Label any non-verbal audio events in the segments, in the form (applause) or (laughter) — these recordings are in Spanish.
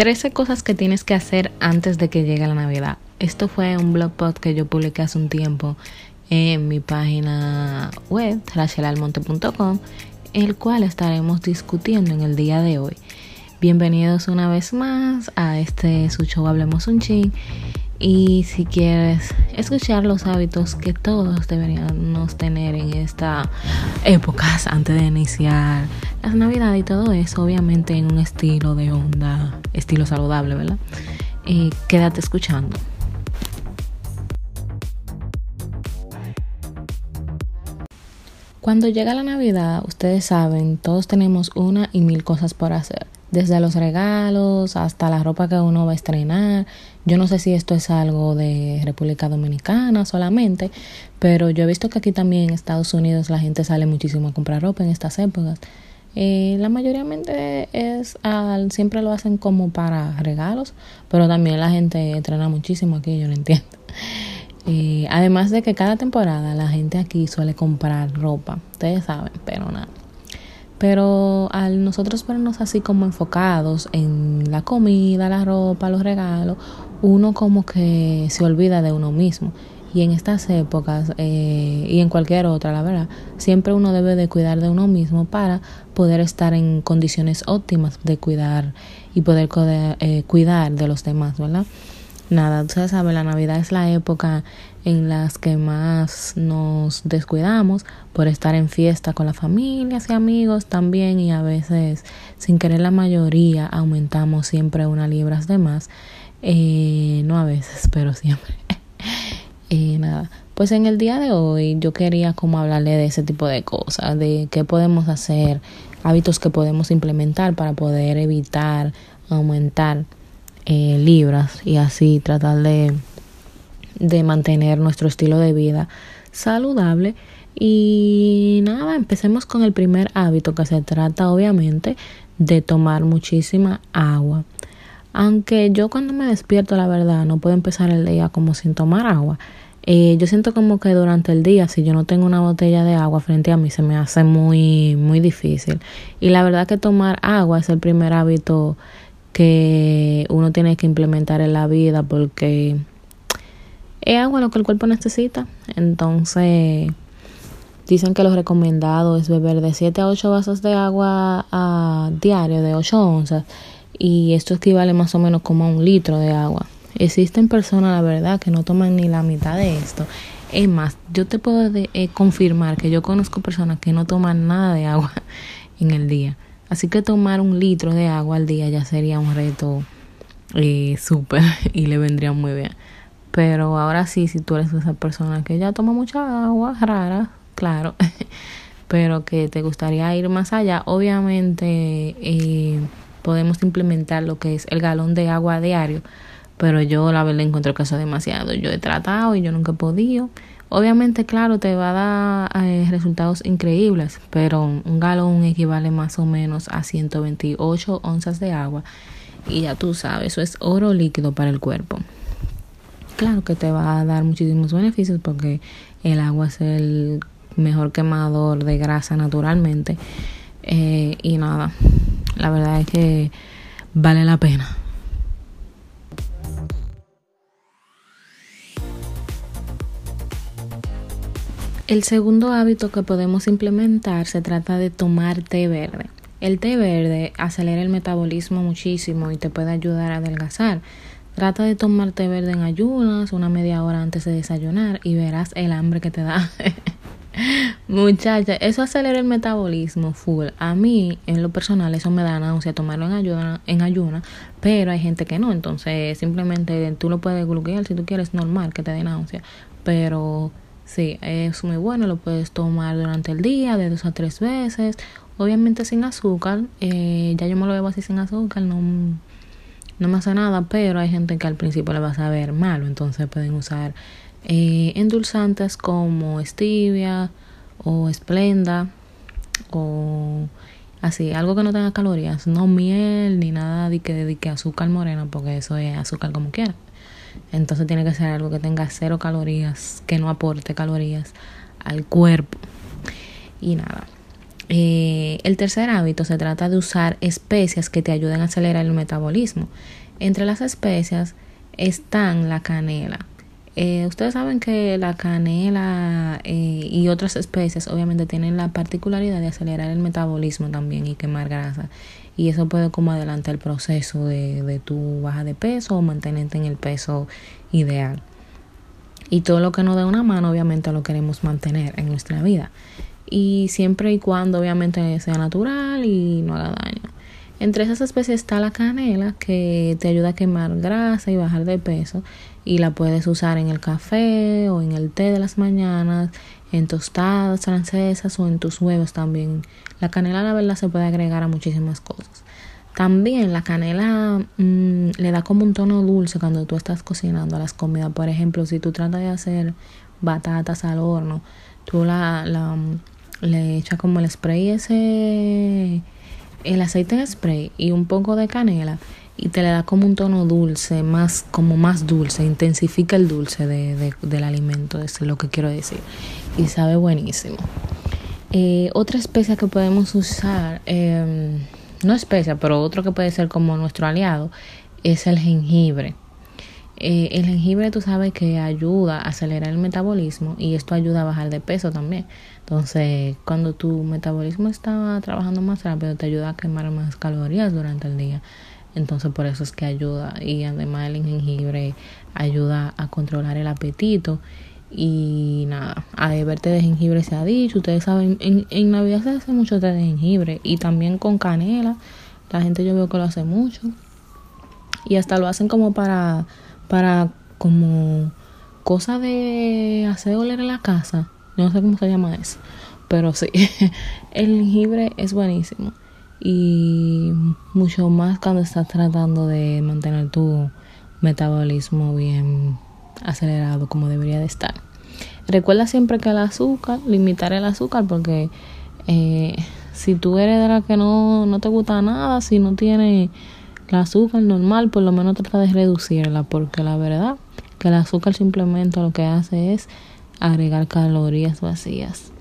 13 cosas que tienes que hacer antes de que llegue la Navidad. Esto fue un blog post que yo publiqué hace un tiempo en mi página web, rachelalmonte.com, el cual estaremos discutiendo en el día de hoy. Bienvenidos una vez más a este su show Hablemos un Chin. Y si quieres escuchar los hábitos que todos deberíamos tener en esta época antes de iniciar las navidades y todo eso, obviamente en un estilo de onda, estilo saludable, ¿verdad? Quédate escuchando. Cuando llega la Navidad, ustedes saben, todos tenemos una y mil cosas por hacer desde los regalos hasta la ropa que uno va a estrenar. Yo no sé si esto es algo de República Dominicana solamente, pero yo he visto que aquí también en Estados Unidos la gente sale muchísimo a comprar ropa en estas épocas. Eh, la mayoría es al, siempre lo hacen como para regalos, pero también la gente entrena muchísimo aquí, yo no entiendo. Además de que cada temporada la gente aquí suele comprar ropa, ustedes saben, pero nada. Pero al nosotros vernos así como enfocados en la comida, la ropa, los regalos, uno como que se olvida de uno mismo. Y en estas épocas eh, y en cualquier otra, la verdad, siempre uno debe de cuidar de uno mismo para poder estar en condiciones óptimas de cuidar y poder eh, cuidar de los demás, ¿verdad? Nada, ustedes saben, la Navidad es la época en las que más nos descuidamos por estar en fiesta con la familia y amigos también y a veces sin querer la mayoría aumentamos siempre unas libras de más. Eh, no a veces, pero siempre. (laughs) eh, nada, pues en el día de hoy yo quería como hablarle de ese tipo de cosas, de qué podemos hacer, hábitos que podemos implementar para poder evitar aumentar eh, libras y así tratar de, de mantener nuestro estilo de vida saludable. Y nada, empecemos con el primer hábito que se trata obviamente de tomar muchísima agua. Aunque yo cuando me despierto, la verdad, no puedo empezar el día como sin tomar agua. Eh, yo siento como que durante el día, si yo no tengo una botella de agua frente a mí, se me hace muy, muy difícil. Y la verdad que tomar agua es el primer hábito que uno tiene que implementar en la vida porque es agua lo que el cuerpo necesita. Entonces, dicen que lo recomendado es beber de 7 a 8 vasos de agua a diario, de 8 onzas, y esto equivale más o menos como a un litro de agua. Existen personas, la verdad, que no toman ni la mitad de esto. Es más, yo te puedo eh, confirmar que yo conozco personas que no toman nada de agua (laughs) en el día. Así que tomar un litro de agua al día ya sería un reto eh, súper (laughs) y le vendría muy bien. Pero ahora sí, si tú eres esa persona que ya toma mucha agua rara, claro, (laughs) pero que te gustaría ir más allá, obviamente eh, podemos implementar lo que es el galón de agua diario. Pero yo la verdad encuentro que eso es demasiado. Yo he tratado y yo nunca he podido. Obviamente, claro, te va a dar eh, resultados increíbles, pero un galón equivale más o menos a 128 onzas de agua. Y ya tú sabes, eso es oro líquido para el cuerpo. Claro que te va a dar muchísimos beneficios porque el agua es el mejor quemador de grasa naturalmente. Eh, y nada, la verdad es que vale la pena. El segundo hábito que podemos implementar se trata de tomar té verde. El té verde acelera el metabolismo muchísimo y te puede ayudar a adelgazar. Trata de tomar té verde en ayunas, una media hora antes de desayunar y verás el hambre que te da. (laughs) Muchacha, eso acelera el metabolismo full. A mí, en lo personal, eso me da náusea tomarlo en ayuna, en ayuna, pero hay gente que no. Entonces, simplemente tú lo puedes gluquear si tú quieres, normal que te dé náusea. Pero Sí, es muy bueno, lo puedes tomar durante el día, de dos a tres veces, obviamente sin azúcar, eh, ya yo me lo bebo así sin azúcar, no, no me hace nada, pero hay gente que al principio le va a saber malo, entonces pueden usar eh, endulzantes como stevia o esplenda o así, algo que no tenga calorías, no miel ni nada de que, de que azúcar morena, porque eso es azúcar como quiera. Entonces tiene que ser algo que tenga cero calorías, que no aporte calorías al cuerpo. Y nada. Eh, el tercer hábito se trata de usar especias que te ayuden a acelerar el metabolismo. Entre las especias están la canela. Eh, ustedes saben que la canela eh, y otras especias obviamente tienen la particularidad de acelerar el metabolismo también y quemar grasa. Y eso puede como adelantar el proceso de, de tu baja de peso o mantenerte en el peso ideal. Y todo lo que nos dé una mano obviamente lo queremos mantener en nuestra vida y siempre y cuando obviamente sea natural y no haga daño. Entre esas especies está la canela que te ayuda a quemar grasa y bajar de peso y la puedes usar en el café o en el té de las mañanas, en tostadas francesas o en tus huevos también. La canela la verdad se puede agregar a muchísimas cosas. También la canela mm, le da como un tono dulce cuando tú estás cocinando las comidas. Por ejemplo, si tú tratas de hacer batatas al horno, tú la, la le echa como el spray ese, el aceite de spray y un poco de canela y te le da como un tono dulce, más como más dulce, intensifica el dulce de, del alimento, es lo que quiero decir. Y sabe buenísimo. Eh, otra especia que podemos usar, em, no especia, pero otro que puede ser como nuestro aliado, es el jengibre. Eh, el jengibre tú sabes que ayuda a acelerar el metabolismo y esto ayuda a bajar de peso también. Entonces, cuando tu metabolismo está trabajando más rápido, te ayuda a quemar más calorías durante el día. Entonces, por eso es que ayuda. Y además el jengibre ayuda a controlar el apetito. Y nada, a beber té de jengibre se ha dicho. Ustedes saben, en, en Navidad se hace mucho té de jengibre. Y también con canela. La gente yo veo que lo hace mucho. Y hasta lo hacen como para para como cosa de hacer oler en la casa. No sé cómo se llama eso. Pero sí, (laughs) el jengibre es buenísimo. Y mucho más cuando estás tratando de mantener tu metabolismo bien acelerado como debería de estar. Recuerda siempre que el azúcar, limitar el azúcar porque eh, si tú eres de la que no, no te gusta nada, si no tiene el azúcar normal, por lo menos trata de reducirla, porque la verdad que el azúcar simplemente lo que hace es agregar calorías vacías.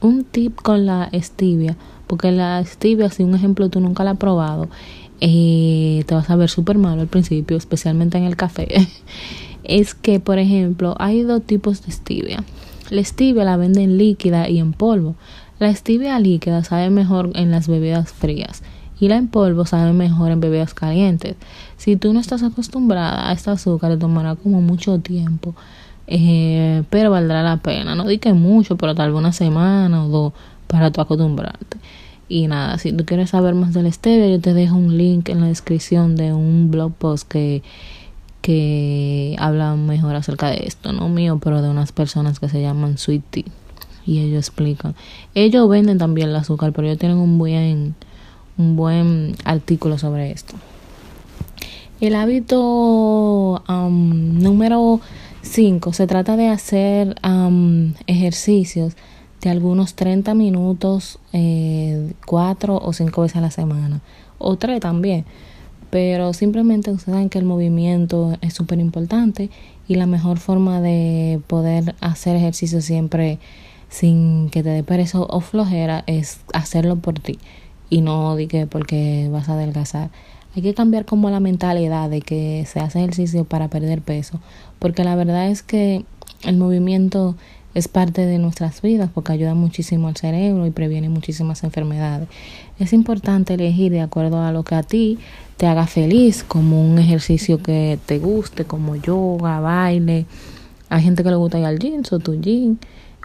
Un tip con la stevia, porque la stevia, si un ejemplo tú nunca la has probado, eh, te vas a ver súper malo al principio, especialmente en el café, (laughs) es que, por ejemplo, hay dos tipos de stevia. La stevia la venden líquida y en polvo. La stevia líquida sabe mejor en las bebidas frías y la en polvo sabe mejor en bebidas calientes. Si tú no estás acostumbrada a este azúcar, te tomará como mucho tiempo, eh, pero valdrá la pena. No di que mucho, pero tal vez una semana o dos para tú acostumbrarte. Y nada, si tú quieres saber más del stevia, yo te dejo un link en la descripción de un blog post que, que habla mejor acerca de esto, no mío, pero de unas personas que se llaman Sweet Tea. Y ellos explican. Ellos venden también el azúcar, pero ellos tienen un buen un buen artículo sobre esto. El hábito número 5 se trata de hacer ejercicios de algunos 30 minutos, eh, 4 o 5 veces a la semana, o 3 también. Pero simplemente saben que el movimiento es súper importante y la mejor forma de poder hacer ejercicio siempre sin que te dé pereza o flojera es hacerlo por ti y no porque vas a adelgazar. Hay que cambiar como la mentalidad de que se hace ejercicio para perder peso, porque la verdad es que el movimiento es parte de nuestras vidas porque ayuda muchísimo al cerebro y previene muchísimas enfermedades. Es importante elegir de acuerdo a lo que a ti te haga feliz, como un ejercicio que te guste, como yoga, baile. Hay gente que le gusta ir al gym, o tu gym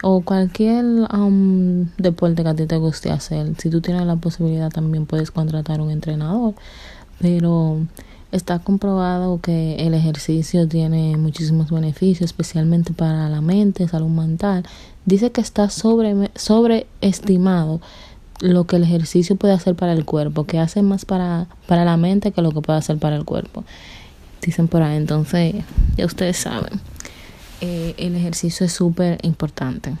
o cualquier um, deporte que a ti te guste hacer. Si tú tienes la posibilidad también puedes contratar un entrenador, pero está comprobado que el ejercicio tiene muchísimos beneficios, especialmente para la mente, salud mental. Dice que está sobre, sobreestimado lo que el ejercicio puede hacer para el cuerpo, que hace más para, para la mente que lo que puede hacer para el cuerpo. Dicen por ahí, entonces ya ustedes saben. Eh, el ejercicio es súper importante.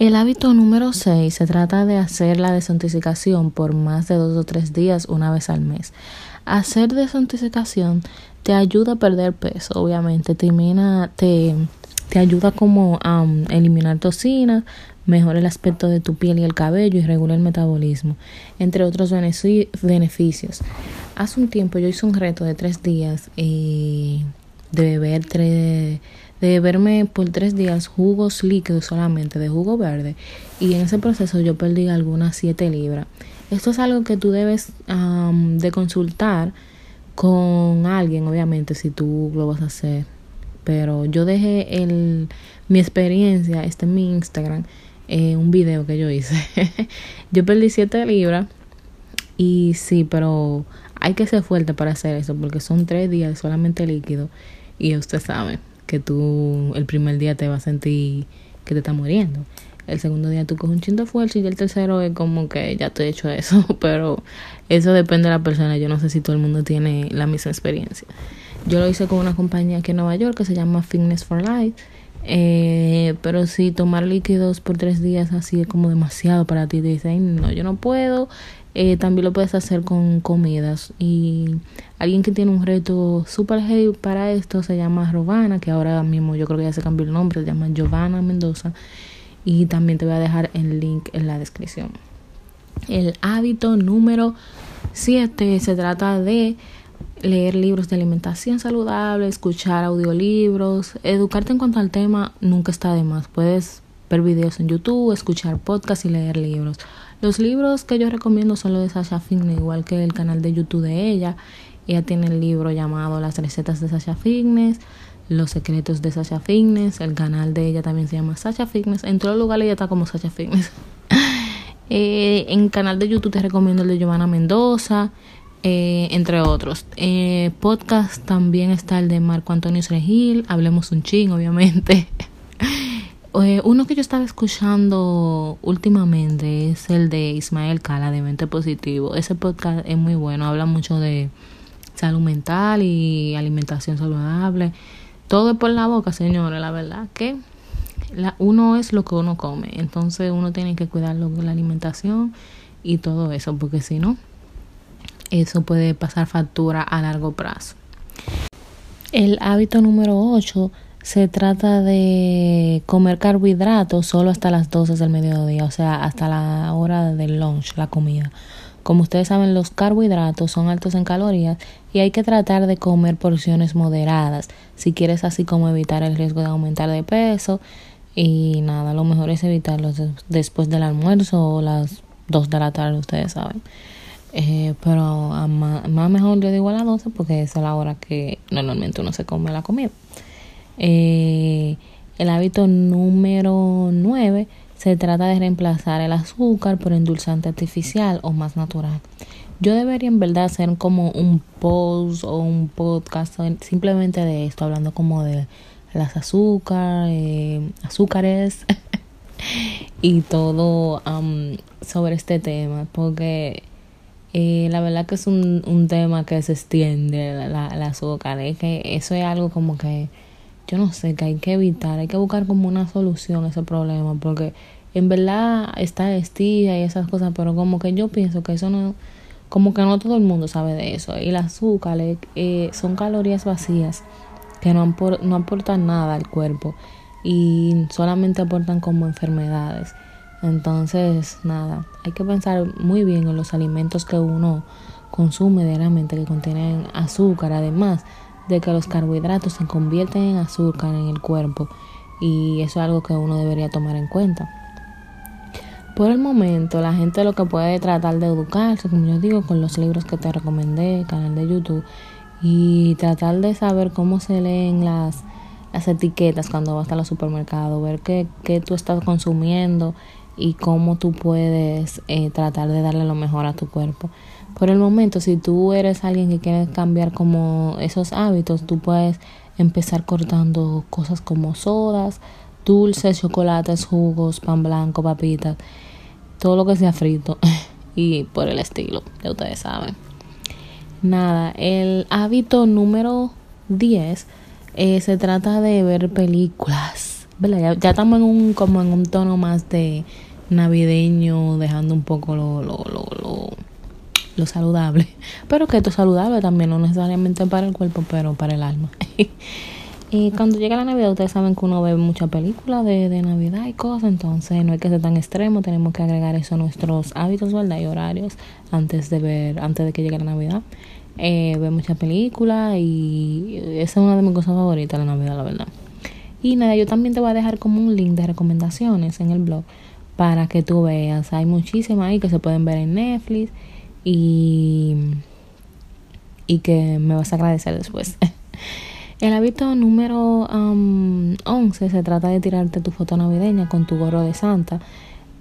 El hábito número 6 se trata de hacer la desintoxicación por más de dos o tres días una vez al mes. Hacer desintoxicación te ayuda a perder peso, obviamente, te, te, te ayuda como a um, eliminar toxinas, mejora el aspecto de tu piel y el cabello y regula el metabolismo, entre otros beneficios. Hace un tiempo yo hice un reto de tres días y de beber tres de beberme por tres días jugos líquidos solamente de jugo verde y en ese proceso yo perdí algunas siete libras. Esto es algo que tú debes de consultar con alguien, obviamente, si tú lo vas a hacer. Pero yo dejé el, mi experiencia, este en mi Instagram, eh, un video que yo hice. (laughs) yo perdí siete libras y sí, pero hay que ser fuerte para hacer eso porque son tres días solamente líquido y usted sabe que tú el primer día te vas a sentir que te está muriendo. El segundo día tú coges un chingo de fuerza y el tercero es como que ya te he hecho eso, (laughs) pero eso depende de la persona. Yo no sé si todo el mundo tiene la misma experiencia. Yo lo hice con una compañía aquí en Nueva York que se llama Fitness for Life. Eh, pero si tomar líquidos por tres días así es como demasiado para ti, te dicen, no, yo no puedo, eh, también lo puedes hacer con comidas. Y alguien que tiene un reto super heavy para esto se llama Robana, que ahora mismo yo creo que ya se cambió el nombre, se llama Giovanna Mendoza. Y también te voy a dejar el link en la descripción. El hábito número 7 se trata de leer libros de alimentación saludable, escuchar audiolibros, educarte en cuanto al tema nunca está de más. Puedes ver videos en YouTube, escuchar podcasts y leer libros. Los libros que yo recomiendo son los de Sasha Fitness, igual que el canal de YouTube de ella. Ella tiene el libro llamado Las recetas de Sasha Fitness, Los secretos de Sasha Fitness. El canal de ella también se llama Sasha Fitness. En todos lugares ella está como Sasha Fitness. (laughs) eh, en canal de YouTube te recomiendo el de Giovanna Mendoza, eh, entre otros. Eh, podcast también está el de Marco Antonio Sregil. Hablemos un ching, obviamente. (laughs) Eh, uno que yo estaba escuchando últimamente es el de Ismael Cala de Mente Positivo. Ese podcast es muy bueno, habla mucho de salud mental y alimentación saludable. Todo es por la boca, señores, la verdad que uno es lo que uno come. Entonces uno tiene que cuidar la alimentación y todo eso, porque si no, eso puede pasar factura a largo plazo. El hábito número 8 se trata de comer carbohidratos solo hasta las 12 del mediodía, o sea, hasta la hora del lunch, la comida. Como ustedes saben, los carbohidratos son altos en calorías y hay que tratar de comer porciones moderadas si quieres así como evitar el riesgo de aumentar de peso. Y nada, lo mejor es evitarlos después del almuerzo o las 2 de la tarde, ustedes saben. Eh, pero más, más mejor yo digo a las 12 porque es la hora que normalmente uno se come la comida. Eh, el hábito número 9 se trata de reemplazar el azúcar por endulzante artificial o más natural. Yo debería en verdad hacer como un post o un podcast simplemente de esto, hablando como de las azúcar, eh, azúcares (laughs) y todo sobre este tema, porque eh, la verdad que es un, tema que se extiende, la, la azúcar, es que eso es algo como que yo no sé, que hay que evitar, hay que buscar como una solución a ese problema, porque en verdad está estilla y esas cosas, pero como que yo pienso que eso no, como que no todo el mundo sabe de eso. Y el azúcar eh, son calorías vacías que no, no aportan nada al cuerpo y solamente aportan como enfermedades. Entonces, nada, hay que pensar muy bien en los alimentos que uno consume diariamente que contienen azúcar, además de que los carbohidratos se convierten en azúcar en el cuerpo y eso es algo que uno debería tomar en cuenta. Por el momento, la gente lo que puede tratar de educarse, como yo digo, con los libros que te recomendé, canal de YouTube, y tratar de saber cómo se leen las, las etiquetas cuando vas a los supermercados, ver qué, qué tú estás consumiendo y cómo tú puedes eh, tratar de darle lo mejor a tu cuerpo. Por el momento, si tú eres alguien que quiere cambiar como esos hábitos, tú puedes empezar cortando cosas como sodas, dulces, chocolates, jugos, pan blanco, papitas, todo lo que sea frito (laughs) y por el estilo, ya ustedes saben. Nada, el hábito número 10 eh, se trata de ver películas. Ya, ya, estamos en un, como en un tono más de navideño, dejando un poco lo, lo, lo, lo lo saludable. Pero que esto es saludable también, no necesariamente para el cuerpo, pero para el alma. (laughs) Y cuando llega la Navidad, ustedes saben que uno ve muchas películas de, de Navidad y cosas, entonces no hay que ser tan extremo, tenemos que agregar eso a nuestros hábitos, ¿verdad? Y horarios antes de ver, antes de que llegue la Navidad. Eh, muchas películas y esa es una de mis cosas favoritas, la Navidad, la verdad. Y nada, yo también te voy a dejar como un link de recomendaciones en el blog para que tú veas. Hay muchísimas ahí que se pueden ver en Netflix y, y que me vas a agradecer después. (laughs) El hábito número 11 se trata de tirarte tu foto navideña con tu gorro de Santa.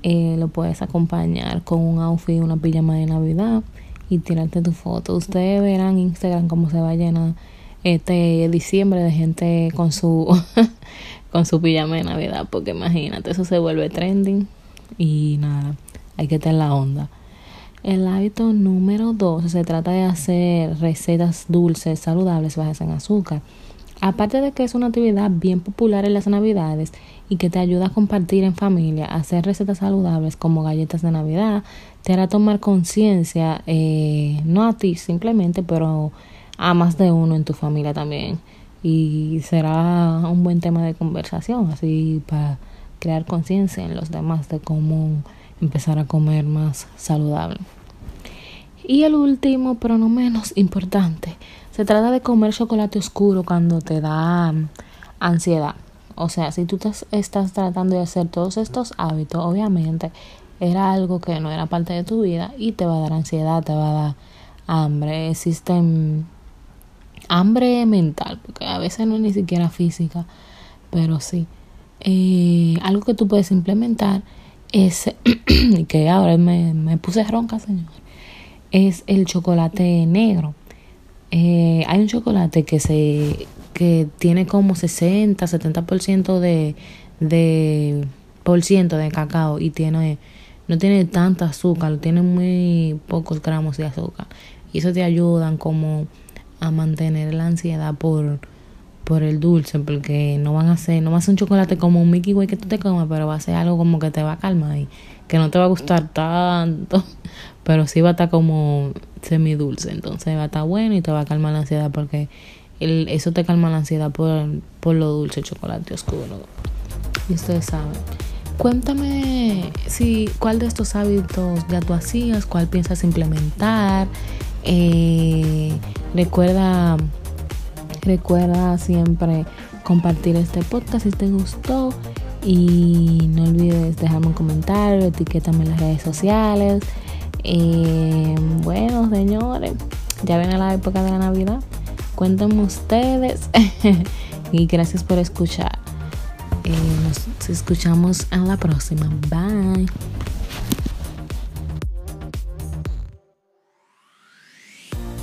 Eh, lo puedes acompañar con un outfit, una pijama de Navidad y tirarte tu foto. Ustedes verán en Instagram cómo se va a llenar este diciembre de gente con su (laughs) con su pijama de Navidad, porque imagínate, eso se vuelve trending y nada, hay que tener la onda. El hábito número 2 se trata de hacer recetas dulces, saludables, bajas en azúcar. Aparte de que es una actividad bien popular en las navidades y que te ayuda a compartir en familia, hacer recetas saludables como galletas de navidad, te hará tomar conciencia, eh, no a ti simplemente, pero a más de uno en tu familia también. Y será un buen tema de conversación, así para crear conciencia en los demás de cómo empezar a comer más saludable. Y el último, pero no menos importante, se trata de comer chocolate oscuro cuando te da ansiedad. O sea, si tú estás tratando de hacer todos estos hábitos, obviamente era algo que no era parte de tu vida y te va a dar ansiedad, te va a dar hambre. Existen hambre mental, porque a veces no es ni siquiera física, pero sí. Eh, algo que tú puedes implementar es, (clears throat) que ahora me, me puse ronca, señor, es el chocolate negro. Eh, hay un chocolate que se que tiene como 60, 70% de, de por ciento de cacao y tiene no tiene tanta azúcar, tiene muy pocos gramos de azúcar y eso te ayudan como a mantener la ansiedad por por el dulce porque no van a ser no va a ser un chocolate como un Mickey Way que tú te comes pero va a ser algo como que te va a calmar y que no te va a gustar tanto (laughs) pero sí va a estar como semi dulce entonces va a estar bueno y te va a calmar la ansiedad porque el, eso te calma la ansiedad por, por lo dulce chocolate oscuro. Y ustedes saben. Cuéntame si cuál de estos hábitos ya tú hacías cuál piensas implementar eh, recuerda recuerda siempre compartir este podcast si te gustó y no olvides dejarme un comentario etiquétame en las redes sociales eh, bueno, señores, ya viene la época de la Navidad. Cuéntenme ustedes. (laughs) y gracias por escuchar. Eh, nos escuchamos en la próxima. Bye.